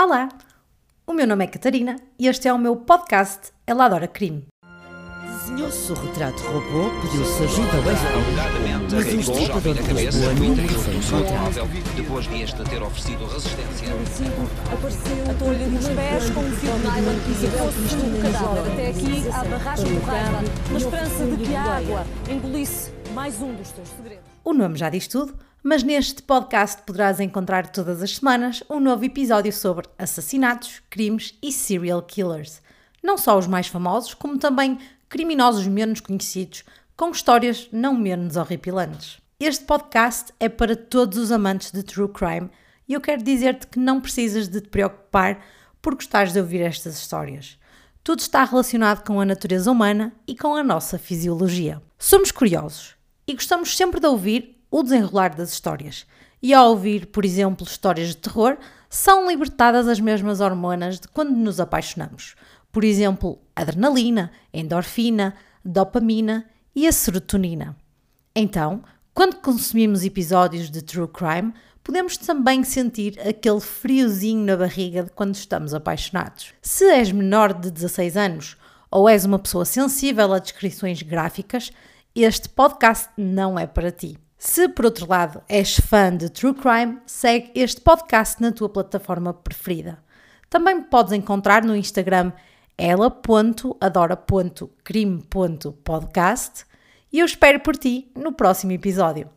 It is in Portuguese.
Olá! O meu nome é Catarina e este é o meu podcast Ela Adora Crime. Desenhou-se o retrato robô, pediu-se ajuda ao FBI, mas o na de Lisboa nunca foi encontrado. depois deste ter oferecido resistência. Atolha nos pés com um fio de nylon e secou-se no cadáver. Até aqui, à barragem do Raiva, na esperança de que a água engolisse mais um dos teus segredos. O nome já diz tudo, mas neste podcast poderás encontrar todas as semanas um novo episódio sobre assassinatos, crimes e serial killers. Não só os mais famosos, como também criminosos menos conhecidos, com histórias não menos horripilantes. Este podcast é para todos os amantes de true crime e eu quero dizer-te que não precisas de te preocupar por gostares de ouvir estas histórias. Tudo está relacionado com a natureza humana e com a nossa fisiologia. Somos curiosos e gostamos sempre de ouvir o desenrolar das histórias. E ao ouvir, por exemplo, histórias de terror, são libertadas as mesmas hormonas de quando nos apaixonamos. Por exemplo, adrenalina, endorfina, dopamina e a serotonina. Então, quando consumimos episódios de True Crime, podemos também sentir aquele friozinho na barriga de quando estamos apaixonados. Se és menor de 16 anos ou és uma pessoa sensível a descrições gráficas, este podcast não é para ti. Se, por outro lado, és fã de True Crime, segue este podcast na tua plataforma preferida. Também me podes encontrar no Instagram ela.adora.crime.podcast e eu espero por ti no próximo episódio.